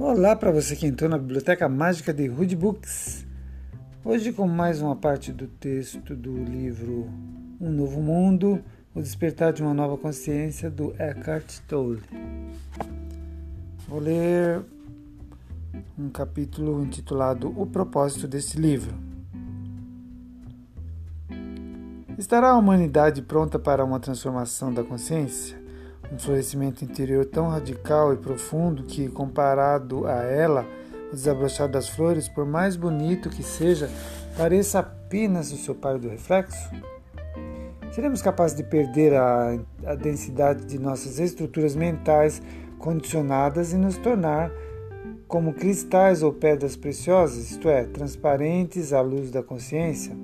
Olá para você que entrou na Biblioteca Mágica de Hood Books. Hoje com mais uma parte do texto do livro Um Novo Mundo, O Despertar de uma Nova Consciência, do Eckhart Tolle. Vou ler um capítulo intitulado O Propósito deste livro. Estará a humanidade pronta para uma transformação da consciência? Um florescimento interior tão radical e profundo que, comparado a ela, o desabrochar das flores, por mais bonito que seja, pareça apenas o seu pálido reflexo? Seremos capazes de perder a, a densidade de nossas estruturas mentais condicionadas e nos tornar como cristais ou pedras preciosas, isto é, transparentes à luz da consciência?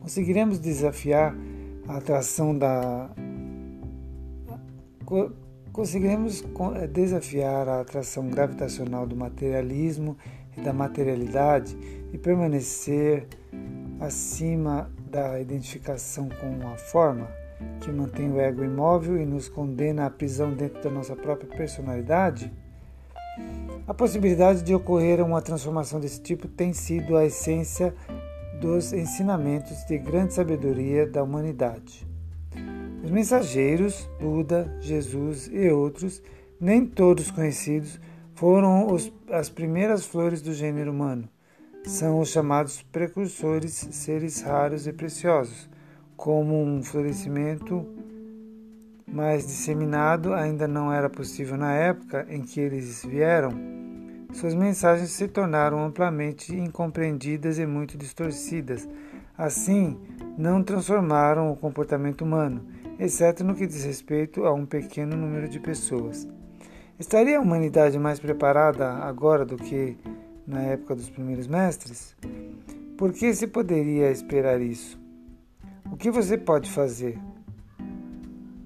Conseguiremos desafiar a atração da conseguiremos eh, desafiar a atração gravitacional do materialismo e da materialidade e permanecer acima da identificação com a forma que mantém o ego imóvel e nos condena à prisão dentro da nossa própria personalidade? A possibilidade de ocorrer uma transformação desse tipo tem sido a essência dos ensinamentos de grande sabedoria da humanidade. Os mensageiros, Buda, Jesus e outros, nem todos conhecidos, foram os, as primeiras flores do gênero humano. São os chamados precursores, seres raros e preciosos, como um florescimento mais disseminado ainda não era possível na época em que eles vieram. Suas mensagens se tornaram amplamente incompreendidas e muito distorcidas. Assim, não transformaram o comportamento humano exceto no que diz respeito a um pequeno número de pessoas. Estaria a humanidade mais preparada agora do que na época dos primeiros mestres? Por que se poderia esperar isso? O que você pode fazer?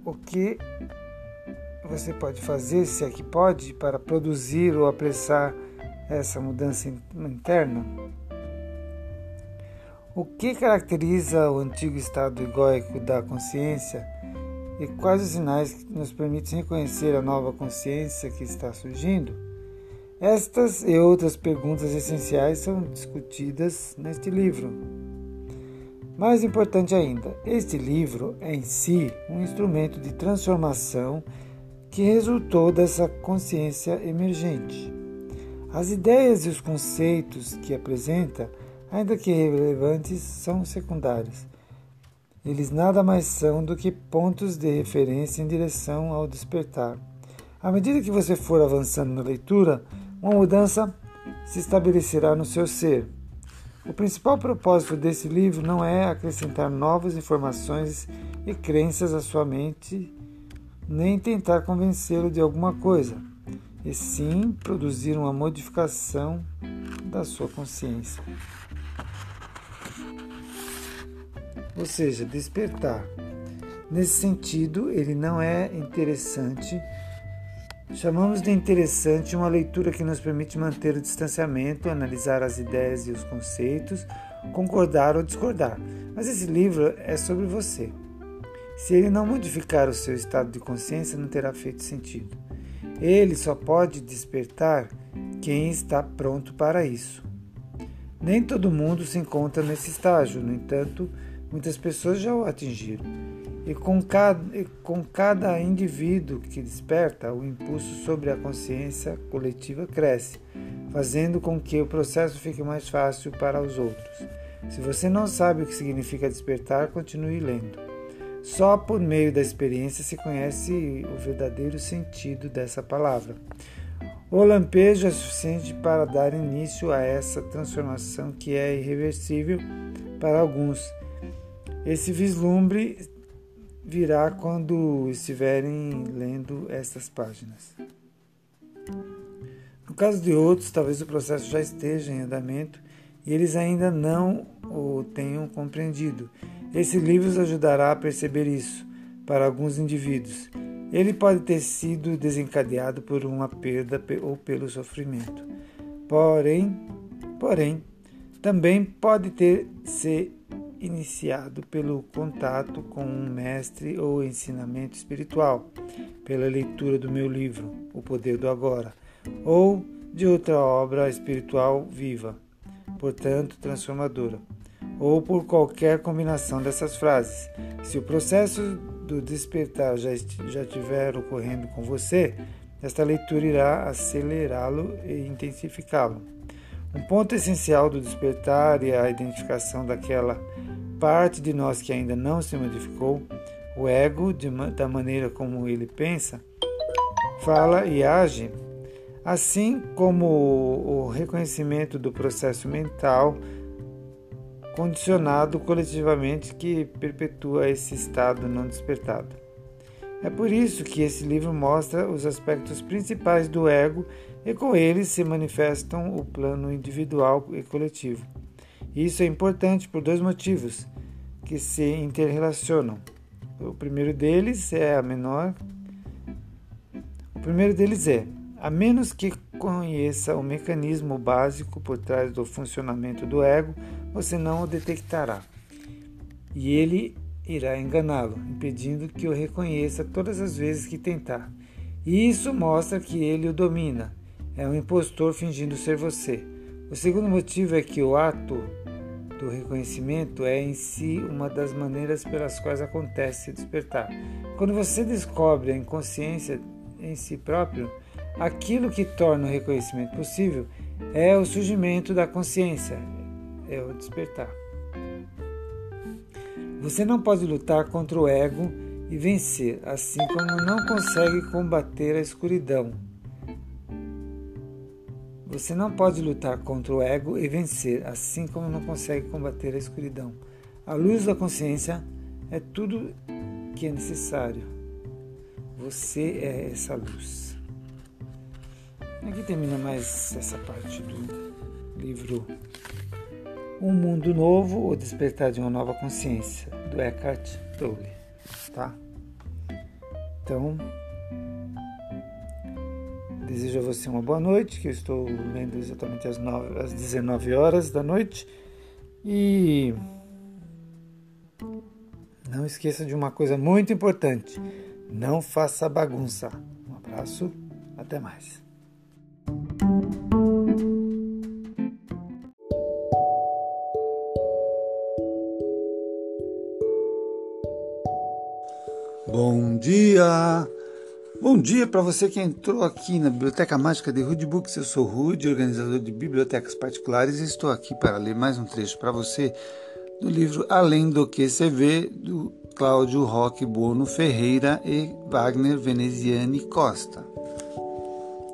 O que você pode fazer, se é que pode, para produzir ou apressar essa mudança interna? O que caracteriza o antigo estado egóico da consciência e quais os sinais que nos permitem reconhecer a nova consciência que está surgindo? Estas e outras perguntas essenciais são discutidas neste livro. Mais importante ainda, este livro é em si um instrumento de transformação que resultou dessa consciência emergente. As ideias e os conceitos que apresenta ainda que relevantes, são secundários. Eles nada mais são do que pontos de referência em direção ao despertar. À medida que você for avançando na leitura, uma mudança se estabelecerá no seu ser. O principal propósito desse livro não é acrescentar novas informações e crenças à sua mente, nem tentar convencê-lo de alguma coisa, e sim produzir uma modificação da sua consciência ou seja, despertar. Nesse sentido, ele não é interessante. Chamamos de interessante uma leitura que nos permite manter o distanciamento, analisar as ideias e os conceitos, concordar ou discordar. Mas esse livro é sobre você. Se ele não modificar o seu estado de consciência, não terá feito sentido. Ele só pode despertar quem está pronto para isso. Nem todo mundo se encontra nesse estágio, no entanto, Muitas pessoas já o atingiram. E com cada, e com cada indivíduo que desperta, o impulso sobre a consciência coletiva cresce, fazendo com que o processo fique mais fácil para os outros. Se você não sabe o que significa despertar, continue lendo. Só por meio da experiência se conhece o verdadeiro sentido dessa palavra. O lampejo é suficiente para dar início a essa transformação que é irreversível para alguns esse vislumbre virá quando estiverem lendo estas páginas. No caso de outros, talvez o processo já esteja em andamento e eles ainda não o tenham compreendido. Esse livro os ajudará a perceber isso para alguns indivíduos. Ele pode ter sido desencadeado por uma perda ou pelo sofrimento. Porém, porém, também pode ter se iniciado pelo contato com um mestre ou ensinamento espiritual, pela leitura do meu livro, O Poder do Agora, ou de outra obra espiritual viva, portanto transformadora, ou por qualquer combinação dessas frases. Se o processo do despertar já, já estiver ocorrendo com você, esta leitura irá acelerá-lo e intensificá-lo. Um ponto essencial do despertar é a identificação daquela parte de nós que ainda não se modificou, o ego, de, da maneira como ele pensa, fala e age, assim como o reconhecimento do processo mental condicionado coletivamente que perpetua esse estado não despertado. É por isso que esse livro mostra os aspectos principais do ego e com eles se manifestam o plano individual e coletivo. Isso é importante por dois motivos que se interrelacionam. O primeiro deles é a menor. O primeiro deles é, a menos que conheça o mecanismo básico por trás do funcionamento do ego, você não o detectará. E ele irá enganá-lo, impedindo que o reconheça todas as vezes que tentar. E isso mostra que ele o domina. É um impostor fingindo ser você. O segundo motivo é que o ato do reconhecimento é em si uma das maneiras pelas quais acontece se despertar. Quando você descobre a inconsciência em si próprio, aquilo que torna o reconhecimento possível é o surgimento da consciência, é o despertar. Você não pode lutar contra o ego e vencer, assim como não consegue combater a escuridão. Você não pode lutar contra o ego e vencer, assim como não consegue combater a escuridão. A luz da consciência é tudo que é necessário. Você é essa luz. Aqui termina mais essa parte do livro um Mundo Novo, O Despertar de uma Nova Consciência, do Eckhart Tolle. Tá? Então, desejo a você uma boa noite, que eu estou lendo exatamente às, 9, às 19 horas da noite. E não esqueça de uma coisa muito importante: não faça bagunça. Um abraço, até mais. Bom dia! Bom dia para você que entrou aqui na Biblioteca Mágica de Rude Books. Eu sou Rude, organizador de bibliotecas particulares, e estou aqui para ler mais um trecho para você do livro Além do que se vê, do Cláudio Roque Bono Ferreira e Wagner Veneziani Costa.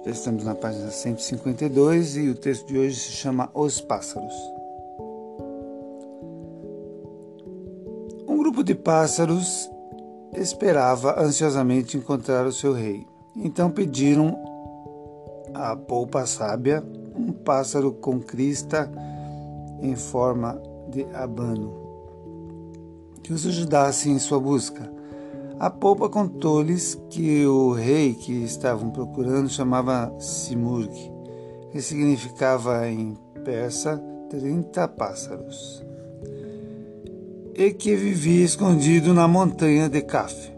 Já estamos na página 152 e o texto de hoje se chama Os Pássaros. Um grupo de pássaros esperava ansiosamente encontrar o seu rei. Então pediram a polpa sábia um pássaro com crista em forma de abano, que os ajudasse em sua busca. A polpa contou-lhes que o rei que estavam procurando chamava Simurg, que significava em persa trinta pássaros e que vivia escondido na montanha de Caf.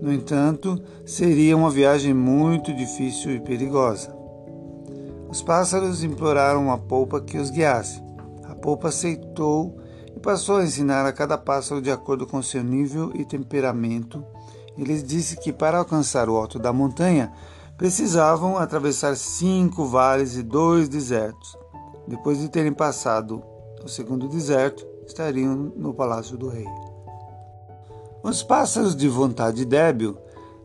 No entanto, seria uma viagem muito difícil e perigosa. Os pássaros imploraram a polpa que os guiasse. A polpa aceitou e passou a ensinar a cada pássaro de acordo com seu nível e temperamento. E lhes disse que para alcançar o alto da montanha precisavam atravessar cinco vales e dois desertos. Depois de terem passado o segundo deserto, estariam no palácio do rei. Os pássaros de vontade débil,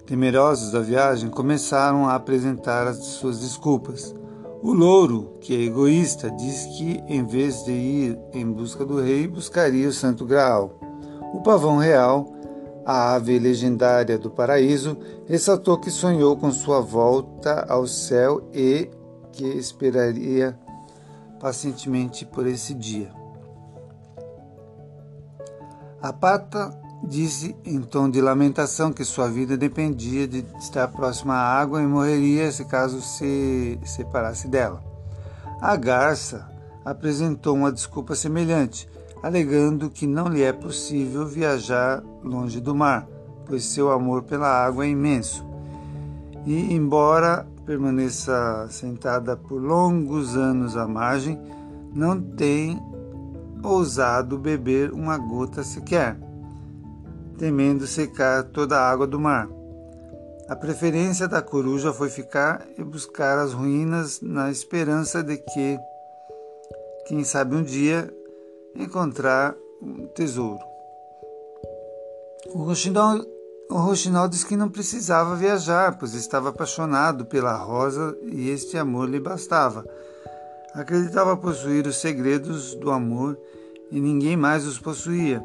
temerosos da viagem, começaram a apresentar as suas desculpas. O louro, que é egoísta, diz que, em vez de ir em busca do rei, buscaria o Santo Graal. O pavão real, a ave legendária do paraíso, ressaltou que sonhou com sua volta ao céu e que esperaria pacientemente por esse dia. A pata disse em tom de lamentação que sua vida dependia de estar próxima à água e morreria se caso se separasse dela. A garça apresentou uma desculpa semelhante, alegando que não lhe é possível viajar longe do mar, pois seu amor pela água é imenso. E, embora permaneça sentada por longos anos à margem, não tem ousado beber uma gota sequer, temendo secar toda a água do mar. A preferência da coruja foi ficar e buscar as ruínas na esperança de que, quem sabe um dia, encontrar um tesouro. O roxinol, o disse que não precisava viajar, pois estava apaixonado pela rosa e este amor lhe bastava. Acreditava possuir os segredos do amor e ninguém mais os possuía.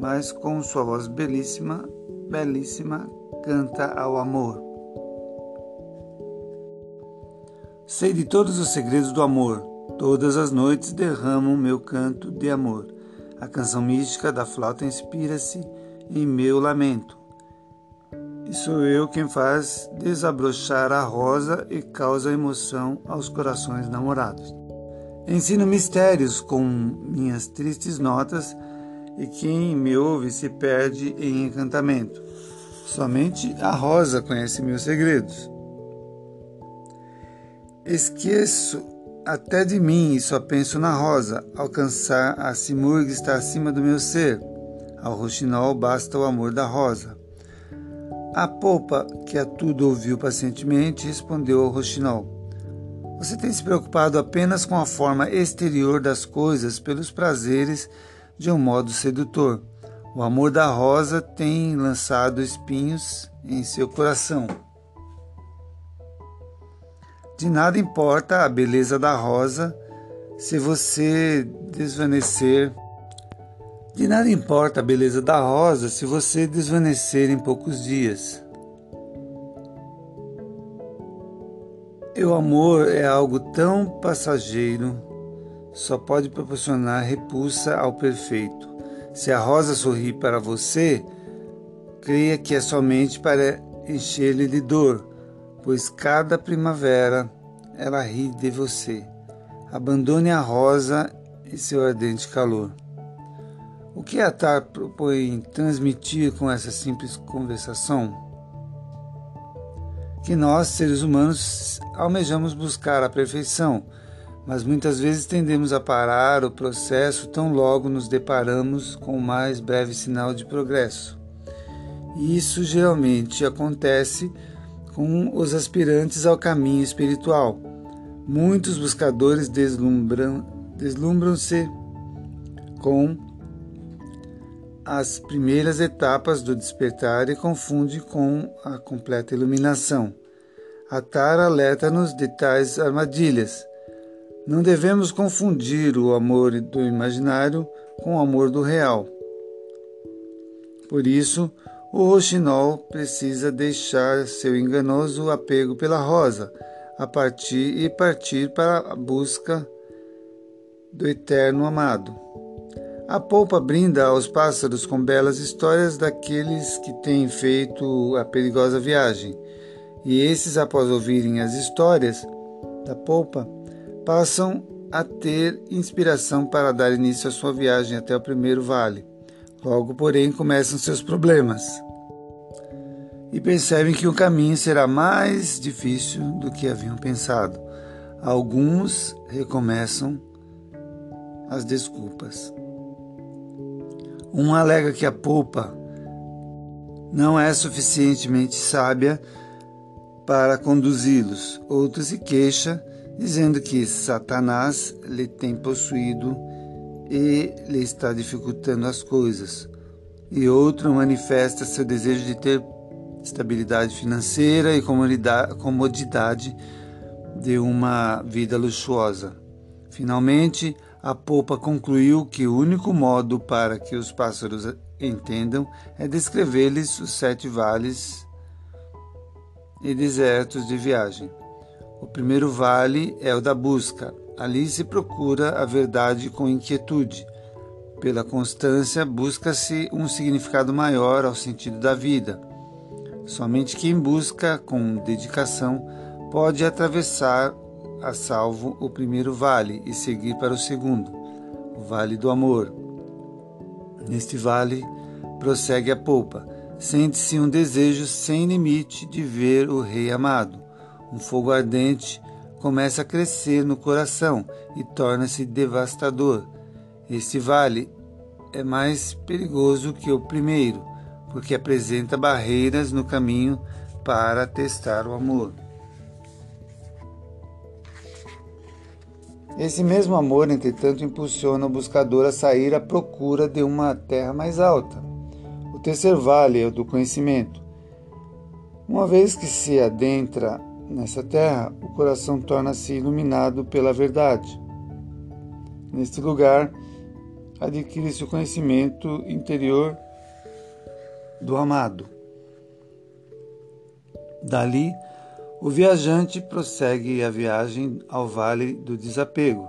Mas com sua voz belíssima, belíssima, canta ao amor. Sei de todos os segredos do amor, todas as noites derramo meu canto de amor. A canção mística da flauta inspira-se em meu lamento. E sou eu quem faz desabrochar a rosa e causa emoção aos corações namorados. Ensino mistérios com minhas tristes notas, e quem me ouve se perde em encantamento. Somente a rosa conhece meus segredos. Esqueço até de mim e só penso na rosa. Alcançar a simurga está acima do meu ser. Ao roxinol basta o amor da rosa. A polpa, que a tudo ouviu pacientemente, respondeu ao roxinol: Você tem se preocupado apenas com a forma exterior das coisas pelos prazeres de um modo sedutor. O amor da rosa tem lançado espinhos em seu coração. De nada importa a beleza da rosa se você desvanecer. De nada importa a beleza da rosa se você desvanecer em poucos dias. O amor é algo tão passageiro, só pode proporcionar repulsa ao perfeito. Se a rosa sorri para você, creia que é somente para encher-lhe de dor, pois cada primavera ela ri de você. Abandone a rosa e seu ardente calor. O que a Tar propõe transmitir com essa simples conversação? Que nós, seres humanos, almejamos buscar a perfeição mas muitas vezes tendemos a parar o processo tão logo nos deparamos com o mais breve sinal de progresso. E isso geralmente acontece com os aspirantes ao caminho espiritual. Muitos buscadores deslumbram, deslumbram-se com as primeiras etapas do despertar e confundem com a completa iluminação. A Tara alerta-nos de tais armadilhas não devemos confundir o amor do imaginário com o amor do real. Por isso, o roxinol precisa deixar seu enganoso apego pela rosa a partir e partir para a busca do eterno amado. A polpa brinda aos pássaros com belas histórias daqueles que têm feito a perigosa viagem, e esses, após ouvirem as histórias da polpa, passam a ter inspiração para dar início à sua viagem até o primeiro vale. Logo, porém, começam seus problemas e percebem que o caminho será mais difícil do que haviam pensado. Alguns recomeçam as desculpas. Um alega que a polpa não é suficientemente sábia para conduzi-los. Outro se queixa dizendo que Satanás lhe tem possuído e lhe está dificultando as coisas. E outro manifesta seu desejo de ter estabilidade financeira e comodidade de uma vida luxuosa. Finalmente, a polpa concluiu que o único modo para que os pássaros entendam é descrever-lhes os sete vales e desertos de viagem. O primeiro vale é o da busca. Ali se procura a verdade com inquietude. Pela constância, busca-se um significado maior ao sentido da vida. Somente quem busca com dedicação pode atravessar a salvo o primeiro vale e seguir para o segundo, o vale do amor. Neste vale, prossegue a polpa, sente-se um desejo sem limite de ver o rei amado Um fogo ardente começa a crescer no coração e torna-se devastador. Este vale é mais perigoso que o primeiro, porque apresenta barreiras no caminho para testar o amor. Esse mesmo amor, entretanto, impulsiona o buscador a sair à procura de uma terra mais alta. O terceiro vale é o do conhecimento. Uma vez que se adentra nessa terra, o coração torna-se iluminado pela verdade. Neste lugar, adquire-se o conhecimento interior do amado. Dali, o viajante prossegue a viagem ao vale do desapego,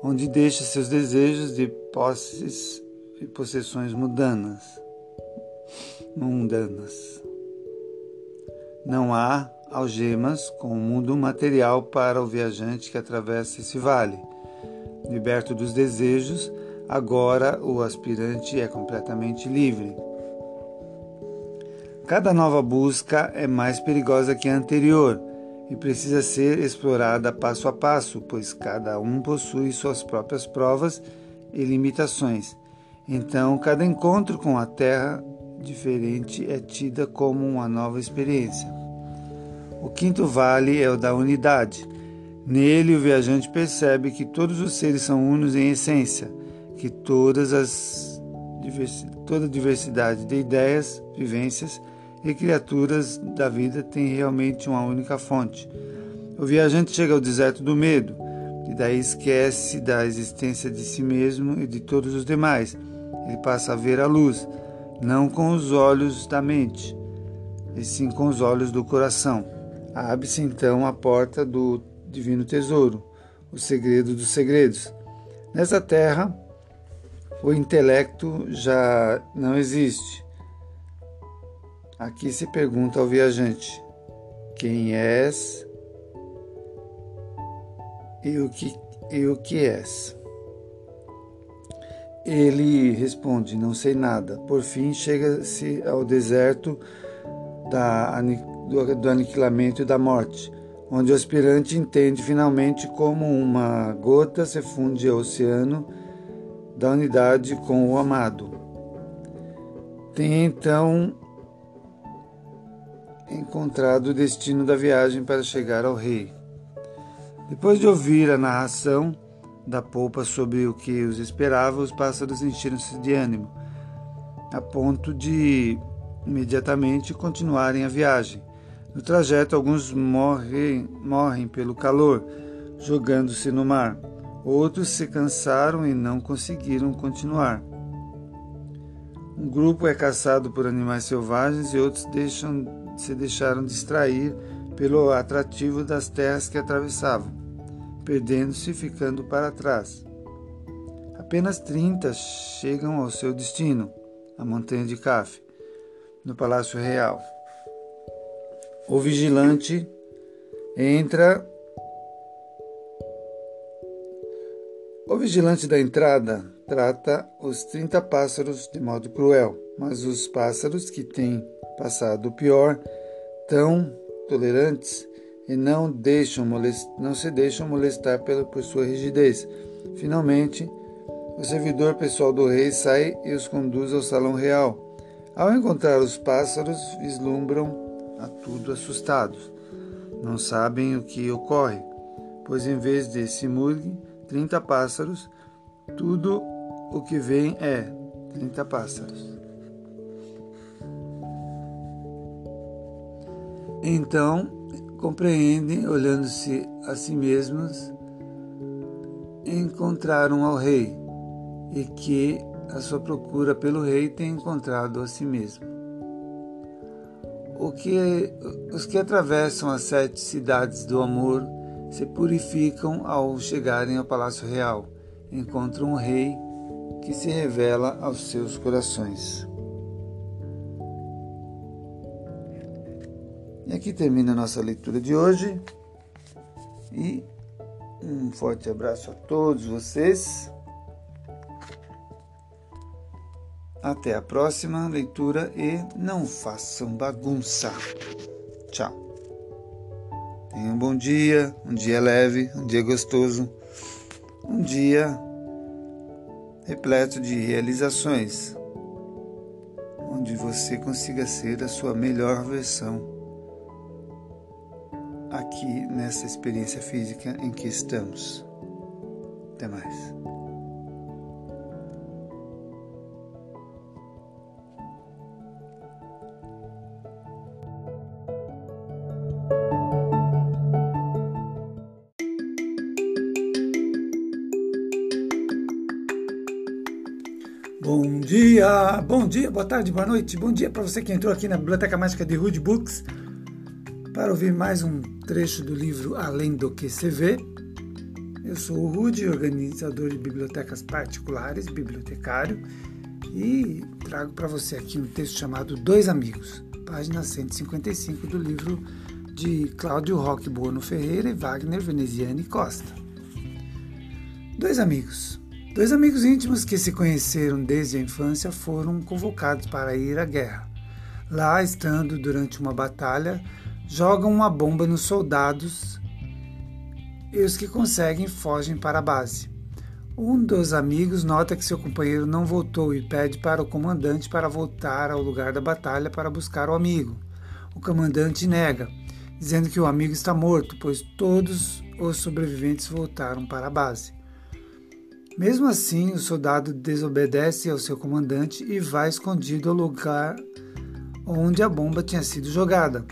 onde deixa seus desejos de posses e possessões mundanas. mundanas. Não há algemas com o mundo material para o viajante que atravessa esse vale. Liberto dos desejos, agora o aspirante é completamente livre. Cada nova busca é mais perigosa que a anterior e precisa ser explorada passo a passo, pois cada um possui suas próprias provas e limitações. Então, cada encontro com a Terra diferente é tida como uma nova experiência. O quinto vale é o da unidade. Nele, o viajante percebe que todos os seres são unos em essência, que todas as toda a diversidade de ideias, vivências e criaturas da vida têm realmente uma única fonte. O viajante chega ao deserto do medo e daí esquece da existência de si mesmo e de todos os demais. Ele passa a ver a luz, não com os olhos da mente, e sim com os olhos do coração. Abre-se então a porta do divino tesouro, o segredo dos segredos. Nessa terra, o intelecto já não existe Aqui se pergunta ao viajante: Quem és e o que, e o que és? Ele responde: Não sei nada. Por fim, chega-se ao deserto da, do, do aniquilamento e da morte, onde o aspirante entende finalmente como uma gota se funde ao oceano da unidade com o amado. Tem então encontrado o destino da viagem para chegar ao rei. Depois de ouvir a narração da polpa sobre o que os esperava, os pássaros encheram-se de ânimo, a ponto de imediatamente continuarem a viagem. No trajeto, alguns morrem, morrem pelo calor, jogando-se no mar. Outros se cansaram e não conseguiram continuar. Um grupo é caçado por animais selvagens e outros deixam se deixaram distrair pelo atrativo das terras que atravessavam, perdendo-se e ficando para trás. Apenas 30 chegam ao seu destino, a montanha de Caf, no Palácio Real. O vigilante entra. O vigilante da entrada trata os 30 pássaros de modo cruel, mas os pássaros que têm passado o pior, tão tolerantes e não, deixam não se deixam molestar pela, por sua rigidez. Finalmente, o servidor pessoal do rei sai e os conduz ao salão real. Ao encontrar os pássaros, vislumbram a tudo assustados. Não sabem o que ocorre, pois em vez de Simurgh, trinta pássaros, tudo o que vem é trinta pássaros. Então, compreendem, olhando-se a si mesmos, encontraram ao rei e que a sua procura pelo rei tem encontrado a si mesmo. O que, os que atravessam as sete cidades do amor se purificam ao chegarem ao palácio real, encontram um rei que se revela aos seus corações. E aqui termina a nossa leitura de hoje. E um forte abraço a todos vocês. Até a próxima leitura e não façam bagunça. Tchau. Tenha um bom dia, um dia leve, um dia gostoso, um dia repleto de realizações, onde você consiga ser a sua melhor versão aqui nessa experiência física em que estamos. Até mais. Bom dia, bom dia, boa tarde, boa noite, bom dia para você que entrou aqui na Biblioteca Mágica de Rude Books para ouvir mais um trecho do livro Além do que se vê. Eu sou o Rude, organizador de bibliotecas particulares, bibliotecário, e trago para você aqui um texto chamado Dois Amigos, página 155 do livro de Cláudio Roque Bono Ferreira e Wagner Veneziani Costa. Dois amigos. Dois amigos íntimos que se conheceram desde a infância foram convocados para ir à guerra. Lá, estando durante uma batalha, jogam uma bomba nos soldados e os que conseguem fogem para a base. Um dos amigos nota que seu companheiro não voltou e pede para o comandante para voltar ao lugar da batalha para buscar o amigo. O comandante nega, dizendo que o amigo está morto, pois todos os sobreviventes voltaram para a base. Mesmo assim, o soldado desobedece ao seu comandante e vai escondido ao lugar onde a bomba tinha sido jogada.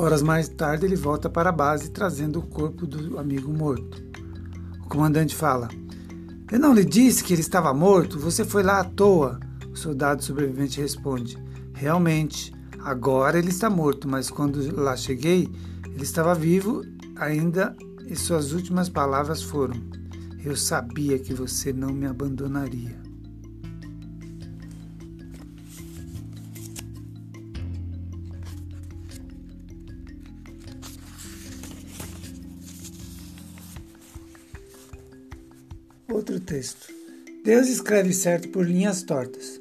Horas mais tarde, ele volta para a base trazendo o corpo do amigo morto. O comandante fala: Eu não lhe disse que ele estava morto, você foi lá à toa. O soldado sobrevivente responde: Realmente, agora ele está morto, mas quando lá cheguei, ele estava vivo ainda e suas últimas palavras foram: eu sabia que você não me abandonaria. Outro texto. Deus escreve certo por linhas tortas.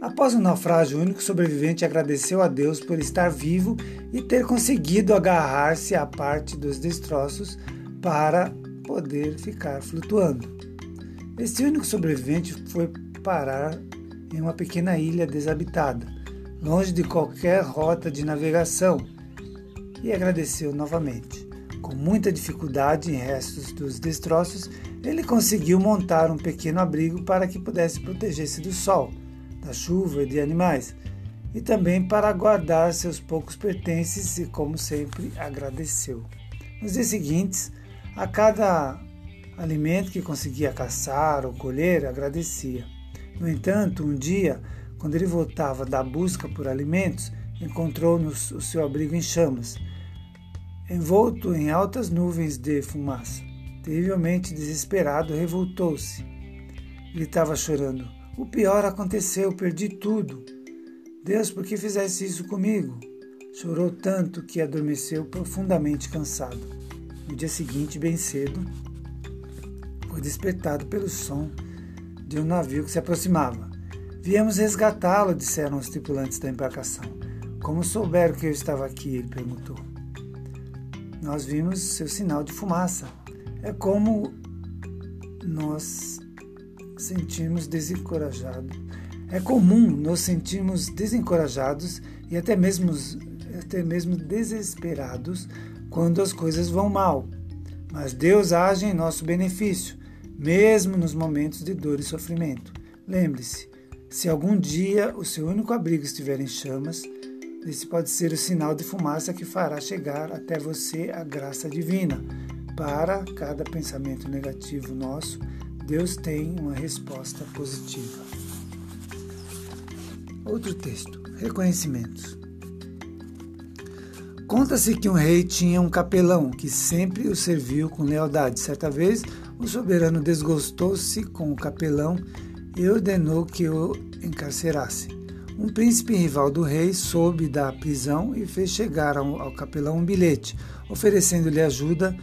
Após o naufrágio, o único sobrevivente agradeceu a Deus por estar vivo e ter conseguido agarrar-se à parte dos destroços para poder ficar flutuando. Este único sobrevivente foi parar em uma pequena ilha desabitada, longe de qualquer rota de navegação, e agradeceu novamente. Com muita dificuldade em restos dos destroços, ele conseguiu montar um pequeno abrigo para que pudesse proteger-se do sol, da chuva e de animais, e também para guardar seus poucos pertences e, como sempre, agradeceu. Nos dias seguintes, a cada alimento que conseguia caçar ou colher, agradecia. No entanto, um dia, quando ele voltava da busca por alimentos, encontrou o seu abrigo em chamas, envolto em altas nuvens de fumaça. Terrivelmente desesperado, revoltou-se. Ele estava chorando. O pior aconteceu, perdi tudo. Deus, por que fizesse isso comigo? Chorou tanto que adormeceu profundamente cansado. No dia seguinte, bem cedo, foi despertado pelo som de um navio que se aproximava. Viemos resgatá-lo, disseram os tripulantes da embarcação. Como souberam que eu estava aqui? Ele perguntou. Nós vimos seu sinal de fumaça. É como nós sentimos desencorajados. É comum nos sentirmos desencorajados e até mesmo, até mesmo desesperados quando as coisas vão mal. Mas Deus age em nosso benefício, mesmo nos momentos de dor e sofrimento. Lembre-se, se algum dia o seu único abrigo estiver em chamas, esse pode ser o sinal de fumaça que fará chegar até você a graça divina. Para cada pensamento negativo nosso, Deus tem uma resposta positiva. Outro texto: reconhecimentos. Conta-se que um rei tinha um capelão que sempre o serviu com lealdade. Certa vez, o soberano desgostou-se com o capelão e ordenou que o encarcerasse. Um príncipe rival do rei soube da prisão e fez chegar ao, capelão um bilhete, oferecendo-lhe ajuda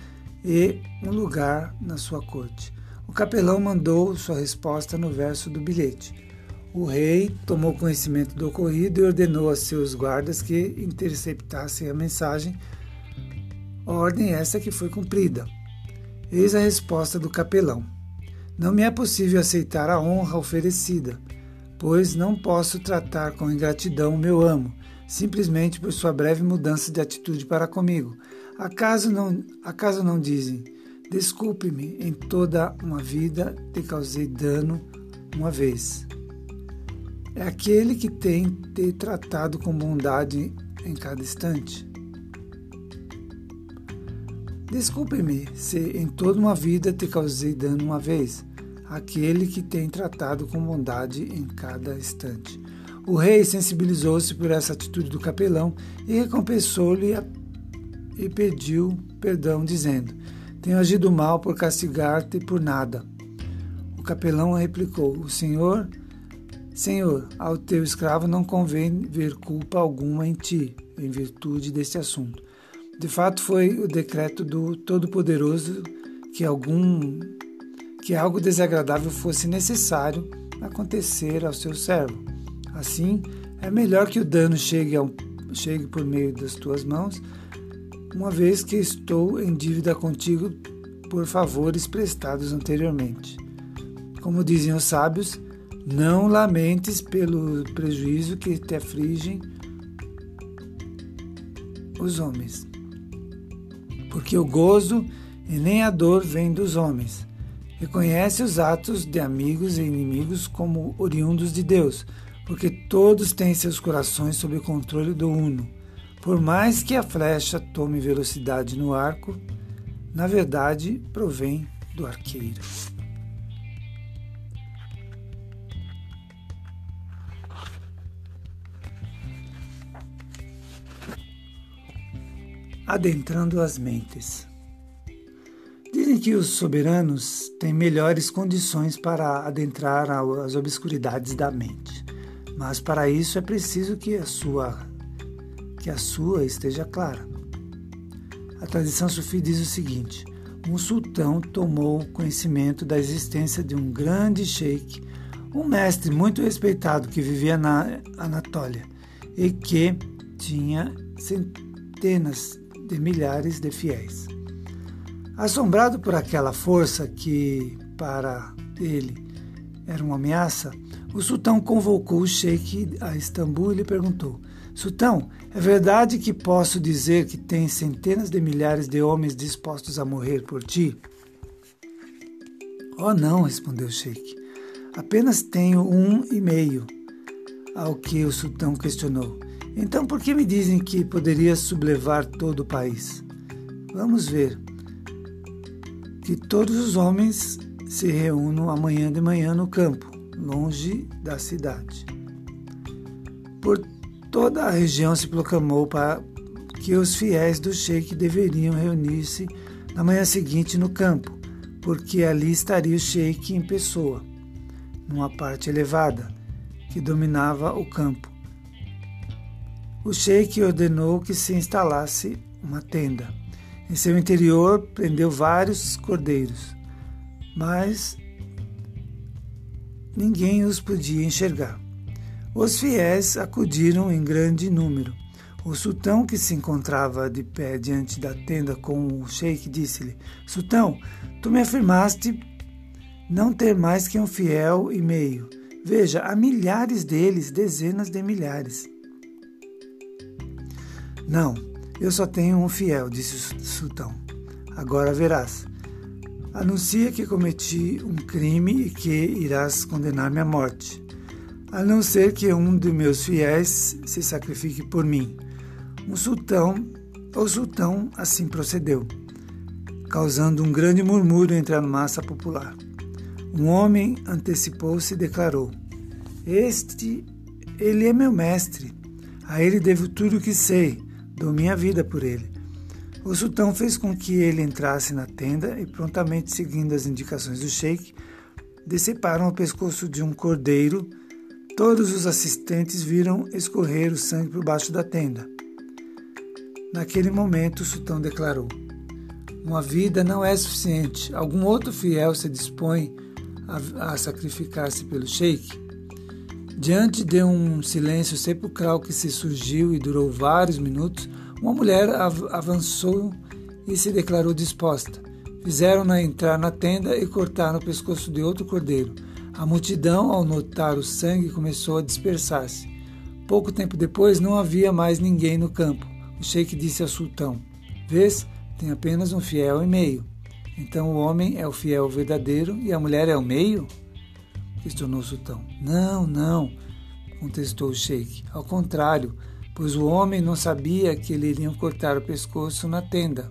e um lugar na sua corte. O capelão mandou sua resposta no verso do bilhete. O rei tomou conhecimento do ocorrido e ordenou a seus guardas que interceptassem a mensagem Ordem essa que foi cumprida. Eis a resposta do capelão. Não me é possível aceitar a honra oferecida, pois não posso tratar com ingratidão o meu amo, simplesmente por sua breve mudança de atitude para comigo. Acaso não, acaso não dizem: Desculpe-me, em toda uma vida te causei dano uma vez. É aquele que tem te tratado com bondade em cada instante. Desculpe-me se em toda uma vida te causei dano uma vez, aquele que tem tratado com bondade em cada instante. O rei sensibilizou-se por essa atitude do capelão e recompensou-lhe e pediu perdão, dizendo: Tenho agido mal por castigar-te por nada. O capelão replicou: O senhor, senhor, ao teu escravo não convém ver culpa alguma em ti, em virtude deste assunto. De fato, foi o decreto do Todo-Poderoso que algum que algo desagradável fosse necessário acontecer ao seu servo. Assim, é melhor que o dano chegue, ao, chegue por meio das tuas mãos, uma vez que estou em dívida contigo por favores prestados anteriormente. Como dizem os sábios, não lamentes pelo prejuízo que te afligem os homens, porque o gozo e nem a dor vêm dos homens. Reconhece os atos de amigos e inimigos como oriundos de Deus, porque todos têm seus corações sob o controle do Uno. Por mais que a flecha tome velocidade no arco, na verdade provém do arqueiro. Adentrando as mentes. Dizem que os soberanos têm melhores condições para adentrar as obscuridades da mente. Mas para isso é preciso que a sua que a sua esteja clara. A tradição sufi diz o seguinte: um sultão tomou conhecimento da existência de um grande sheik, um mestre muito respeitado que vivia na Anatólia e que tinha centenas de milhares de fiéis. Assombrado por aquela força que, para ele, era uma ameaça, o sultão convocou o sheik a Istambul e lhe perguntou: Sultão, é verdade que posso dizer que tem centenas de milhares de homens dispostos a morrer por ti? Oh, não, respondeu o sheik. Apenas tenho um e meio. Ao que o sultão questionou. Então por que me dizem que poderia sublevar todo o país? Vamos ver. Que todos os homens se reúnam amanhã de manhã no campo longe da cidade. Por toda a região se proclamou para que os fiéis do sheik deveriam reunir-se na manhã seguinte no campo, porque ali estaria o sheik em pessoa, numa parte elevada que dominava o campo. O sheik ordenou que se instalasse uma tenda. Em seu interior prendeu vários cordeiros, mas ninguém os podia enxergar. Os fiéis acudiram em grande número. O sultão, que se encontrava de pé diante da tenda com o sheik, disse-lhe: Sultão, tu me afirmaste não ter mais que um fiel e meio. Veja, há milhares deles, dezenas de milhares. Não, eu só tenho um fiel, disse o sultão. Agora verás. Anuncia que cometi um crime e que irás condenar-me à morte, a não ser que um de meus fiéis se sacrifique por mim. Um sultão, o sultão assim procedeu, causando um grande murmúrio entre a massa popular. Um homem antecipou-se e declarou: Este, ele é meu mestre. A ele devo tudo o que sei, dou minha vida por ele. O sultão fez com que ele entrasse na tenda e, prontamente seguindo as indicações do sheik, deceparam o pescoço de um cordeiro. Todos os assistentes viram escorrer o sangue por baixo da tenda. Naquele momento, o sultão declarou: Uma vida não é suficiente. Algum outro fiel se dispõe a, a sacrificar-se pelo sheik? Diante de um silêncio sepulcral que se surgiu e durou vários minutos, uma mulher av avançou e se declarou disposta. Fizeram-na entrar na tenda e cortaram o pescoço de outro cordeiro. A multidão, ao notar o sangue, começou a dispersar-se. Pouco tempo depois, não havia mais ninguém no campo. O sheik disse ao sultão: Vês, tem apenas um fiel e meio. Então o homem é o fiel verdadeiro e a mulher é o meio? Questionou o sultão. Não, não, contestou o sheik. Ao contrário, pois o homem não sabia que lhe iriam cortar o pescoço na tenda.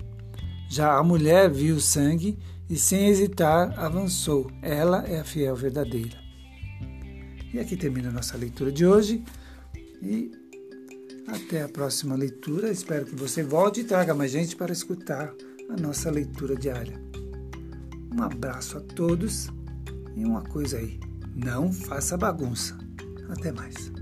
Já a mulher viu o sangue e, sem hesitar, avançou. Ela é a fiel verdadeira. E aqui termina a nossa leitura de hoje. E até a próxima leitura. Espero que você volte e traga mais gente para escutar a nossa leitura diária. Um abraço a todos e uma coisa aí: não faça bagunça. Até mais.